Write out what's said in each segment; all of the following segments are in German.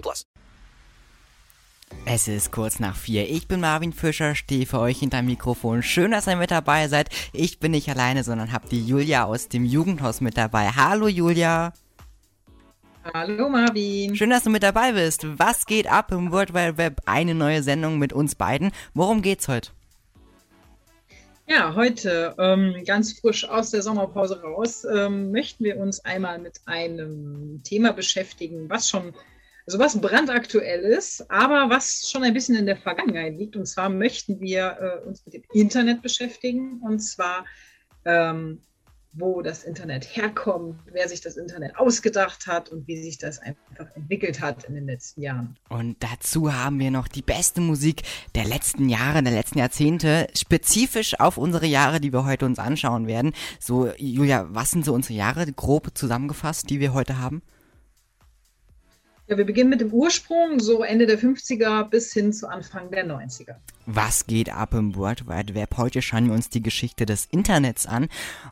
plus. Es ist kurz nach vier. Ich bin Marvin Fischer, stehe für euch hinter dem Mikrofon. Schön, dass ihr mit dabei seid. Ich bin nicht alleine, sondern habe die Julia aus dem Jugendhaus mit dabei. Hallo Julia. Hallo Marvin. Schön, dass du mit dabei bist. Was geht ab im World Wide Web? Eine neue Sendung mit uns beiden. Worum geht's heute? Ja, heute ähm, ganz frisch aus der Sommerpause raus ähm, möchten wir uns einmal mit einem Thema beschäftigen, was schon, also was brandaktuell ist, aber was schon ein bisschen in der Vergangenheit liegt. Und zwar möchten wir äh, uns mit dem Internet beschäftigen und zwar ähm, wo das Internet herkommt, wer sich das Internet ausgedacht hat und wie sich das einfach entwickelt hat in den letzten Jahren. Und dazu haben wir noch die beste Musik der letzten Jahre, der letzten Jahrzehnte, spezifisch auf unsere Jahre, die wir heute uns anschauen werden. So, Julia, was sind so unsere Jahre grob zusammengefasst, die wir heute haben? Ja, wir beginnen mit dem Ursprung, so Ende der 50er bis hin zu Anfang der 90er. Was geht ab im World Wide Web? Heute schauen wir uns die Geschichte des Internets an.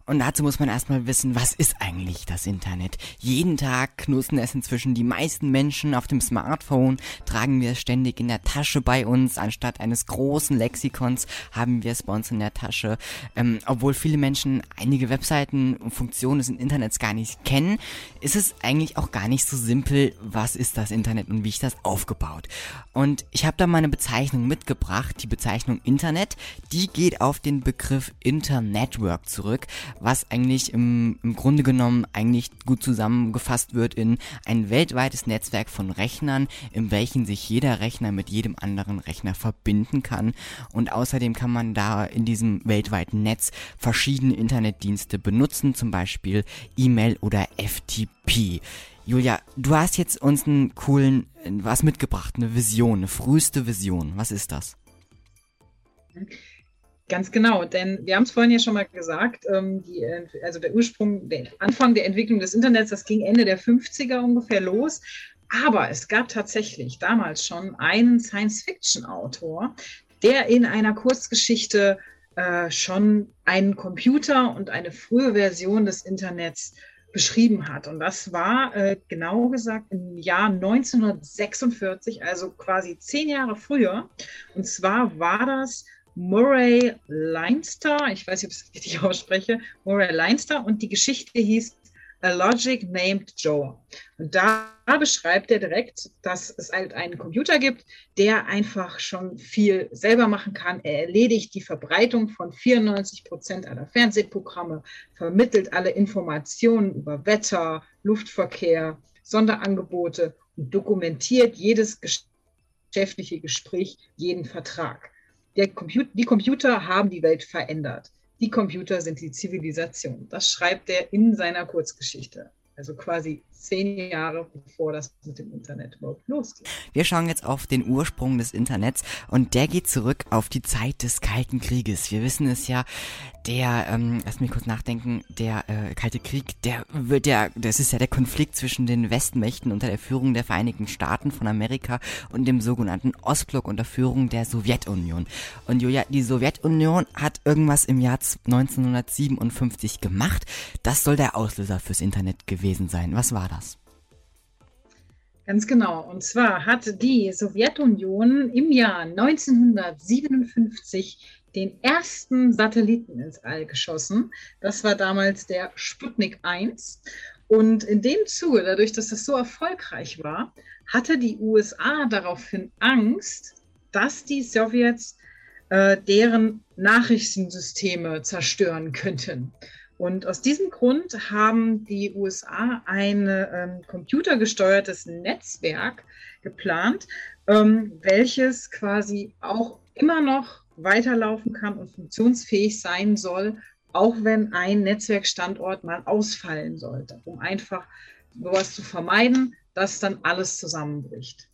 Und dazu muss man erstmal wissen, was ist eigentlich das Internet? Jeden Tag knusten es inzwischen die meisten Menschen auf dem Smartphone, tragen wir es ständig in der Tasche bei uns. Anstatt eines großen Lexikons haben wir es bei uns in der Tasche. Ähm, obwohl viele Menschen einige Webseiten und Funktionen des Internets gar nicht kennen, ist es eigentlich auch gar nicht so simpel, was ist das Internet und wie ich das aufgebaut. Und ich habe da mal eine Bezeichnung mitgebracht, die Bezeichnung Internet, die geht auf den Begriff Internetwork zurück, was eigentlich im, im Grunde genommen eigentlich gut zusammengefasst wird in ein weltweites Netzwerk von Rechnern, in welchen sich jeder Rechner mit jedem anderen Rechner verbinden kann. Und außerdem kann man da in diesem weltweiten Netz verschiedene Internetdienste benutzen, zum Beispiel E-Mail oder FTP. Julia, du hast jetzt uns einen coolen, was mitgebracht, eine Vision, eine früheste Vision. Was ist das? Ganz genau, denn wir haben es vorhin ja schon mal gesagt, ähm, die, also der Ursprung, der Anfang der Entwicklung des Internets, das ging Ende der 50er ungefähr los. Aber es gab tatsächlich damals schon einen Science-Fiction-Autor, der in einer Kurzgeschichte äh, schon einen Computer und eine frühe Version des Internets beschrieben hat. Und das war äh, genau gesagt im Jahr 1946, also quasi zehn Jahre früher. Und zwar war das Murray Leinster, ich weiß nicht, ob ich es richtig ausspreche, Murray Leinster und die Geschichte hieß A Logic Named Joe. Und da beschreibt er direkt, dass es halt einen Computer gibt, der einfach schon viel selber machen kann. Er erledigt die Verbreitung von 94 Prozent aller Fernsehprogramme, vermittelt alle Informationen über Wetter, Luftverkehr, Sonderangebote und dokumentiert jedes geschäftliche Gespräch, jeden Vertrag. Computer, die Computer haben die Welt verändert. Die Computer sind die Zivilisation. Das schreibt er in seiner Kurzgeschichte. Also quasi zehn Jahre bevor das mit dem Internet überhaupt losgeht. Wir schauen jetzt auf den Ursprung des Internets und der geht zurück auf die Zeit des Kalten Krieges. Wir wissen es ja, der, ähm, lass mich kurz nachdenken, der äh, Kalte Krieg, der wird ja, das ist ja der Konflikt zwischen den Westmächten unter der Führung der Vereinigten Staaten von Amerika und dem sogenannten Ostblock unter Führung der Sowjetunion. Und Julia, die Sowjetunion hat irgendwas im Jahr 1957 gemacht. Das soll der Auslöser fürs Internet gewesen sein. Was war das? Das? Ganz genau. Und zwar hat die Sowjetunion im Jahr 1957 den ersten Satelliten ins All geschossen. Das war damals der Sputnik 1. Und in dem Zuge, dadurch, dass das so erfolgreich war, hatte die USA daraufhin Angst, dass die Sowjets äh, deren Nachrichtensysteme zerstören könnten. Und aus diesem Grund haben die USA ein ähm, computergesteuertes Netzwerk geplant, ähm, welches quasi auch immer noch weiterlaufen kann und funktionsfähig sein soll, auch wenn ein Netzwerkstandort mal ausfallen sollte, um einfach sowas zu vermeiden, dass dann alles zusammenbricht.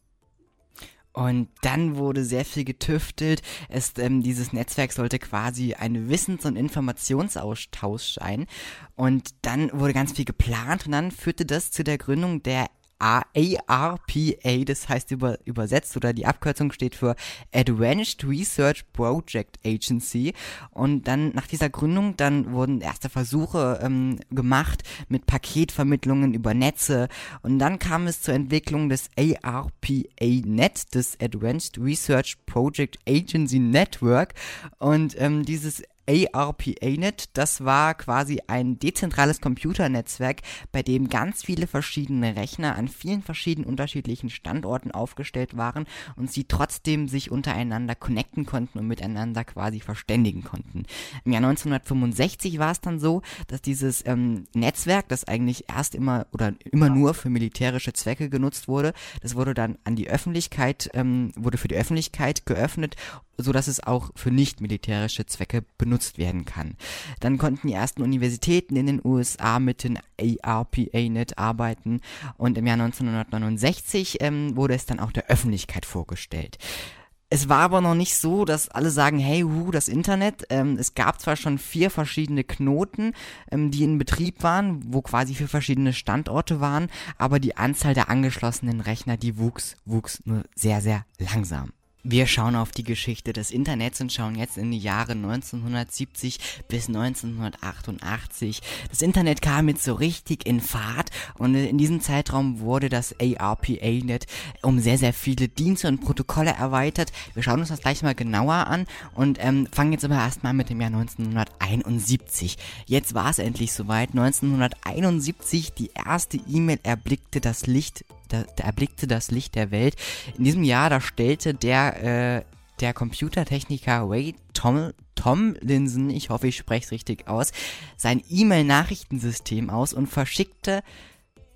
Und dann wurde sehr viel getüftelt. Es, ähm, dieses Netzwerk sollte quasi ein Wissens- und Informationsaustausch sein. Und dann wurde ganz viel geplant und dann führte das zu der Gründung der ARPA, das heißt über, übersetzt oder die Abkürzung steht für Advanced Research Project Agency. Und dann nach dieser Gründung, dann wurden erste Versuche ähm, gemacht mit Paketvermittlungen über Netze. Und dann kam es zur Entwicklung des ARPA-Net, des Advanced Research Project Agency Network. Und ähm, dieses ARPANet, das war quasi ein dezentrales Computernetzwerk, bei dem ganz viele verschiedene Rechner an vielen verschiedenen unterschiedlichen Standorten aufgestellt waren und sie trotzdem sich untereinander connecten konnten und miteinander quasi verständigen konnten. Im Jahr 1965 war es dann so, dass dieses ähm, Netzwerk, das eigentlich erst immer oder immer nur für militärische Zwecke genutzt wurde, das wurde dann an die Öffentlichkeit, ähm, wurde für die Öffentlichkeit geöffnet so dass es auch für nicht militärische Zwecke benutzt werden kann. Dann konnten die ersten Universitäten in den USA mit den ARPANet arbeiten und im Jahr 1969 ähm, wurde es dann auch der Öffentlichkeit vorgestellt. Es war aber noch nicht so, dass alle sagen, hey, hu, das Internet. Ähm, es gab zwar schon vier verschiedene Knoten, ähm, die in Betrieb waren, wo quasi vier verschiedene Standorte waren, aber die Anzahl der angeschlossenen Rechner, die wuchs, wuchs nur sehr, sehr langsam. Wir schauen auf die Geschichte des Internets und schauen jetzt in die Jahre 1970 bis 1988. Das Internet kam jetzt so richtig in Fahrt und in diesem Zeitraum wurde das ARPA-Net um sehr, sehr viele Dienste und Protokolle erweitert. Wir schauen uns das gleich mal genauer an und ähm, fangen jetzt aber erstmal mit dem Jahr 1971. Jetzt war es endlich soweit. 1971, die erste E-Mail erblickte das Licht da, da erblickte das Licht der Welt. In diesem Jahr, da stellte der, äh, der Computertechniker Ray Tom, Tomlinson, ich hoffe, ich spreche es richtig aus, sein E-Mail-Nachrichtensystem aus und verschickte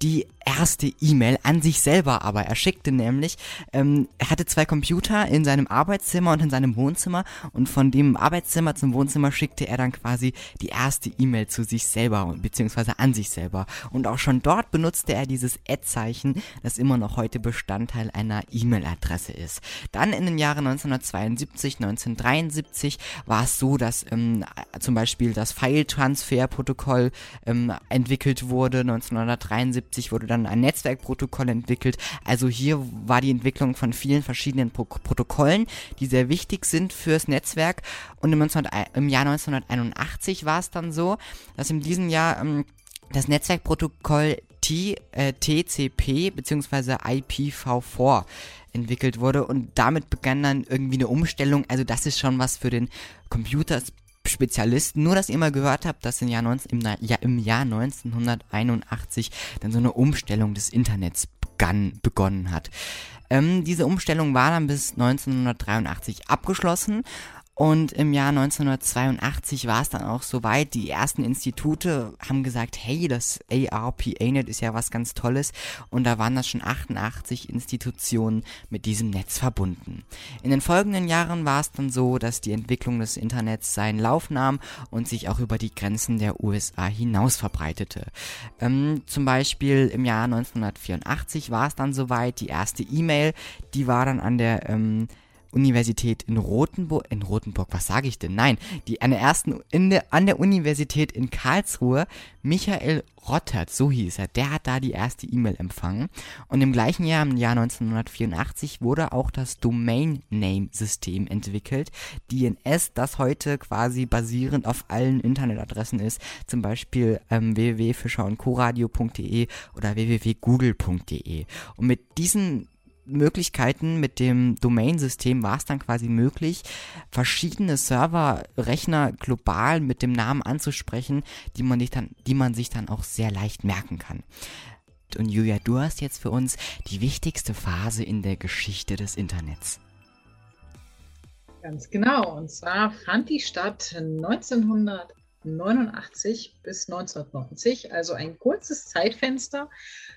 die erste E-Mail an sich selber, aber er schickte nämlich, ähm, er hatte zwei Computer in seinem Arbeitszimmer und in seinem Wohnzimmer und von dem Arbeitszimmer zum Wohnzimmer schickte er dann quasi die erste E-Mail zu sich selber beziehungsweise an sich selber und auch schon dort benutzte er dieses Ad-Zeichen, das immer noch heute Bestandteil einer E-Mail-Adresse ist. Dann in den Jahren 1972, 1973 war es so, dass ähm, zum Beispiel das File-Transfer-Protokoll ähm, entwickelt wurde, 1973 1970 wurde dann ein Netzwerkprotokoll entwickelt. Also hier war die Entwicklung von vielen verschiedenen Pro Protokollen, die sehr wichtig sind fürs Netzwerk. Und im, 19, im Jahr 1981 war es dann so, dass in diesem Jahr ähm, das Netzwerkprotokoll T, äh, TCP bzw. IPv4 entwickelt wurde und damit begann dann irgendwie eine Umstellung. Also das ist schon was für den Computer Spezialisten. Nur, dass ihr mal gehört habt, dass im Jahr, 19, im, ja, im Jahr 1981 dann so eine Umstellung des Internets begann, begonnen hat. Ähm, diese Umstellung war dann bis 1983 abgeschlossen und im Jahr 1982 war es dann auch soweit, die ersten Institute haben gesagt, hey, das ARPANet ist ja was ganz Tolles und da waren das schon 88 Institutionen mit diesem Netz verbunden. In den folgenden Jahren war es dann so, dass die Entwicklung des Internets seinen Lauf nahm und sich auch über die Grenzen der USA hinaus verbreitete. Ähm, zum Beispiel im Jahr 1984 war es dann soweit, die erste E-Mail, die war dann an der ähm, Universität in Rothenburg, in Rothenburg, was sage ich denn? Nein, die an der ersten, in der, an der Universität in Karlsruhe, Michael Rottert, so hieß er, der hat da die erste E-Mail empfangen. Und im gleichen Jahr, im Jahr 1984, wurde auch das Domain Name System entwickelt, DNS, das heute quasi basierend auf allen Internetadressen ist, zum Beispiel ähm, www.fischerundcoradio.de oder www.google.de. Und mit diesen Möglichkeiten mit dem Domain-System war es dann quasi möglich, verschiedene Server-Rechner global mit dem Namen anzusprechen, die man, dann, die man sich dann auch sehr leicht merken kann. Und Julia, du hast jetzt für uns die wichtigste Phase in der Geschichte des Internets. Ganz genau. Und zwar fand die statt 1989 bis 1990, also ein kurzes Zeitfenster.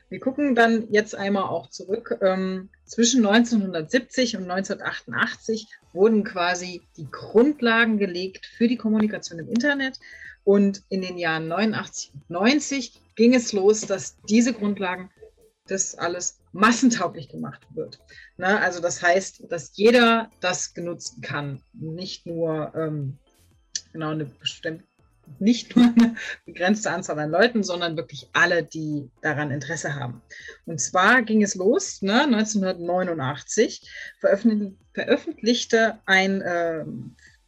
Wir gucken dann jetzt einmal auch zurück. Ähm, zwischen 1970 und 1988 wurden quasi die Grundlagen gelegt für die Kommunikation im Internet. Und in den Jahren 89 und 90 ging es los, dass diese Grundlagen das alles massentauglich gemacht wird. Ne? Also das heißt, dass jeder das genutzen kann, nicht nur ähm, genau eine bestimmte nicht nur eine begrenzte Anzahl an Leuten, sondern wirklich alle, die daran Interesse haben. Und zwar ging es los, ne, 1989 veröffentlichte ein äh,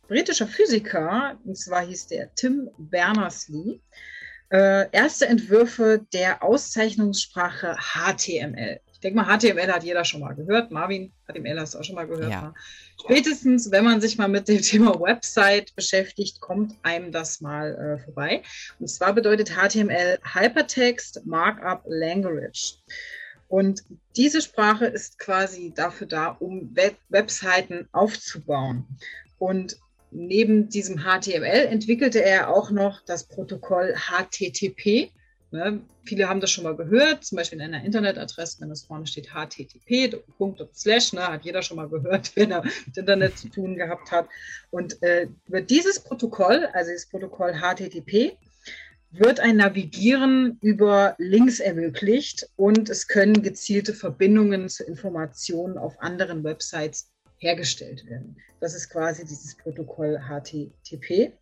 britischer Physiker, und zwar hieß der Tim Berners-Lee, äh, erste Entwürfe der Auszeichnungssprache HTML. Ich denke mal, HTML hat jeder schon mal gehört. Marvin, HTML hast du auch schon mal gehört. Ja. Ne? Spätestens, wenn man sich mal mit dem Thema Website beschäftigt, kommt einem das mal äh, vorbei. Und zwar bedeutet HTML Hypertext Markup Language. Und diese Sprache ist quasi dafür da, um Web Webseiten aufzubauen. Und neben diesem HTML entwickelte er auch noch das Protokoll HTTP. Ne, viele haben das schon mal gehört, zum Beispiel in einer Internetadresse, wenn es vorne steht HTTP, Slash, ne, hat jeder schon mal gehört, wenn er mit Internet zu tun gehabt hat. Und äh, über dieses Protokoll, also das Protokoll HTTP, wird ein Navigieren über Links ermöglicht und es können gezielte Verbindungen zu Informationen auf anderen Websites hergestellt werden. Das ist quasi dieses Protokoll HTTP.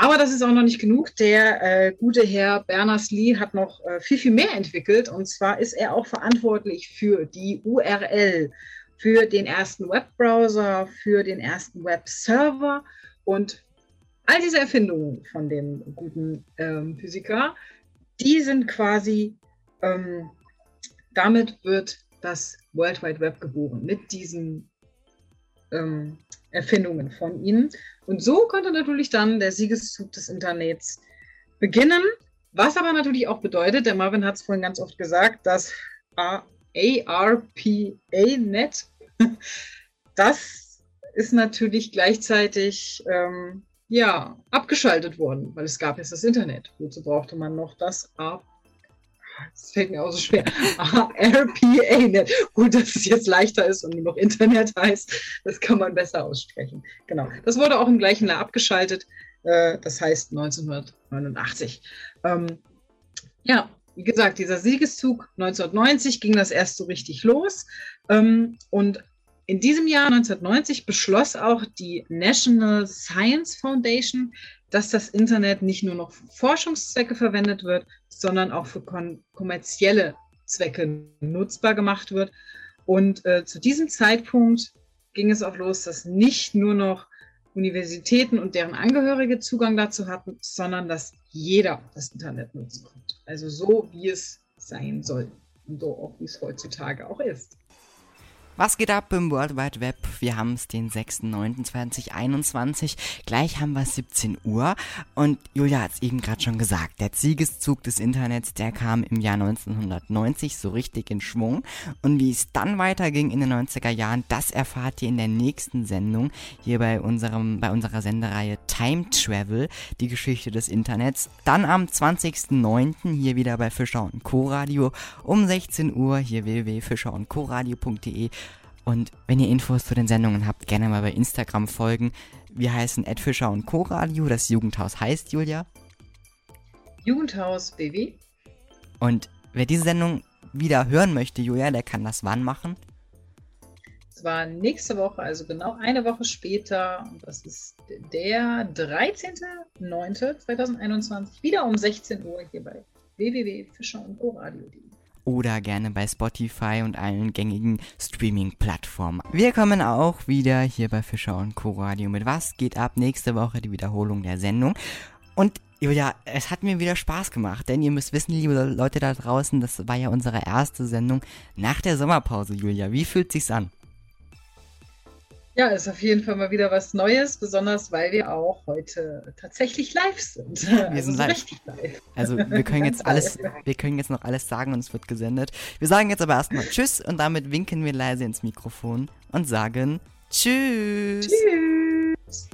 Aber das ist auch noch nicht genug. Der äh, gute Herr Berners-Lee hat noch äh, viel, viel mehr entwickelt. Und zwar ist er auch verantwortlich für die URL, für den ersten Webbrowser, für den ersten Webserver und all diese Erfindungen von dem guten ähm, Physiker, die sind quasi, ähm, damit wird das World Wide Web geboren, mit diesen ähm, Erfindungen von ihnen. Und so konnte natürlich dann der Siegeszug des Internets beginnen, was aber natürlich auch bedeutet, der Marvin hat es vorhin ganz oft gesagt, dass ARPA-Net, das ist natürlich gleichzeitig ähm, ja, abgeschaltet worden, weil es gab jetzt das Internet. Wozu brauchte man noch das ARPA? Das fällt mir auch so schwer. RPA-Net. Gut, dass es jetzt leichter ist und nur noch Internet heißt. Das kann man besser aussprechen. Genau. Das wurde auch im gleichen Jahr abgeschaltet. Äh, das heißt 1989. Ähm, ja, wie gesagt, dieser Siegeszug 1990 ging das erst so richtig los. Ähm, und in diesem Jahr 1990 beschloss auch die National Science Foundation, dass das Internet nicht nur noch für Forschungszwecke verwendet wird, sondern auch für kommerzielle Zwecke nutzbar gemacht wird. Und äh, zu diesem Zeitpunkt ging es auch los, dass nicht nur noch Universitäten und deren Angehörige Zugang dazu hatten, sondern dass jeder das Internet nutzen konnte. Also so, wie es sein soll und so auch, wie es heutzutage auch ist. Was geht ab im World Wide Web? Wir haben es den 6.9.2021. Gleich haben wir 17 Uhr. Und Julia hat es eben gerade schon gesagt. Der Siegeszug des Internets, der kam im Jahr 1990 so richtig in Schwung. Und wie es dann weiterging in den 90er Jahren, das erfahrt ihr in der nächsten Sendung. Hier bei unserem, bei unserer Sendereihe Time Travel, die Geschichte des Internets. Dann am 20.09. hier wieder bei Fischer und Co. Radio um 16 Uhr hier www.fischer und Co. Radio.de und wenn ihr Infos zu den Sendungen habt, gerne mal bei Instagram folgen. Wir heißen Ed Fischer und Co. Radio. Das Jugendhaus heißt, Julia? Jugendhaus BW. Und wer diese Sendung wieder hören möchte, Julia, der kann das wann machen? Es war nächste Woche, also genau eine Woche später. Und das ist der 13.09.2021, wieder um 16 Uhr hier bei www.fischer und Co. Radio.de oder gerne bei Spotify und allen gängigen Streaming-Plattformen. Wir kommen auch wieder hier bei Fischer und Co. Radio mit Was geht ab? Nächste Woche die Wiederholung der Sendung. Und Julia, es hat mir wieder Spaß gemacht, denn ihr müsst wissen, liebe Leute da draußen, das war ja unsere erste Sendung nach der Sommerpause, Julia. Wie fühlt sich's an? Ja, ist auf jeden Fall mal wieder was Neues, besonders weil wir auch heute tatsächlich live sind. Wir also sind live. live. Also wir können jetzt alles, wir können jetzt noch alles sagen und es wird gesendet. Wir sagen jetzt aber erstmal Tschüss und damit winken wir leise ins Mikrofon und sagen Tschüss. Tschüss.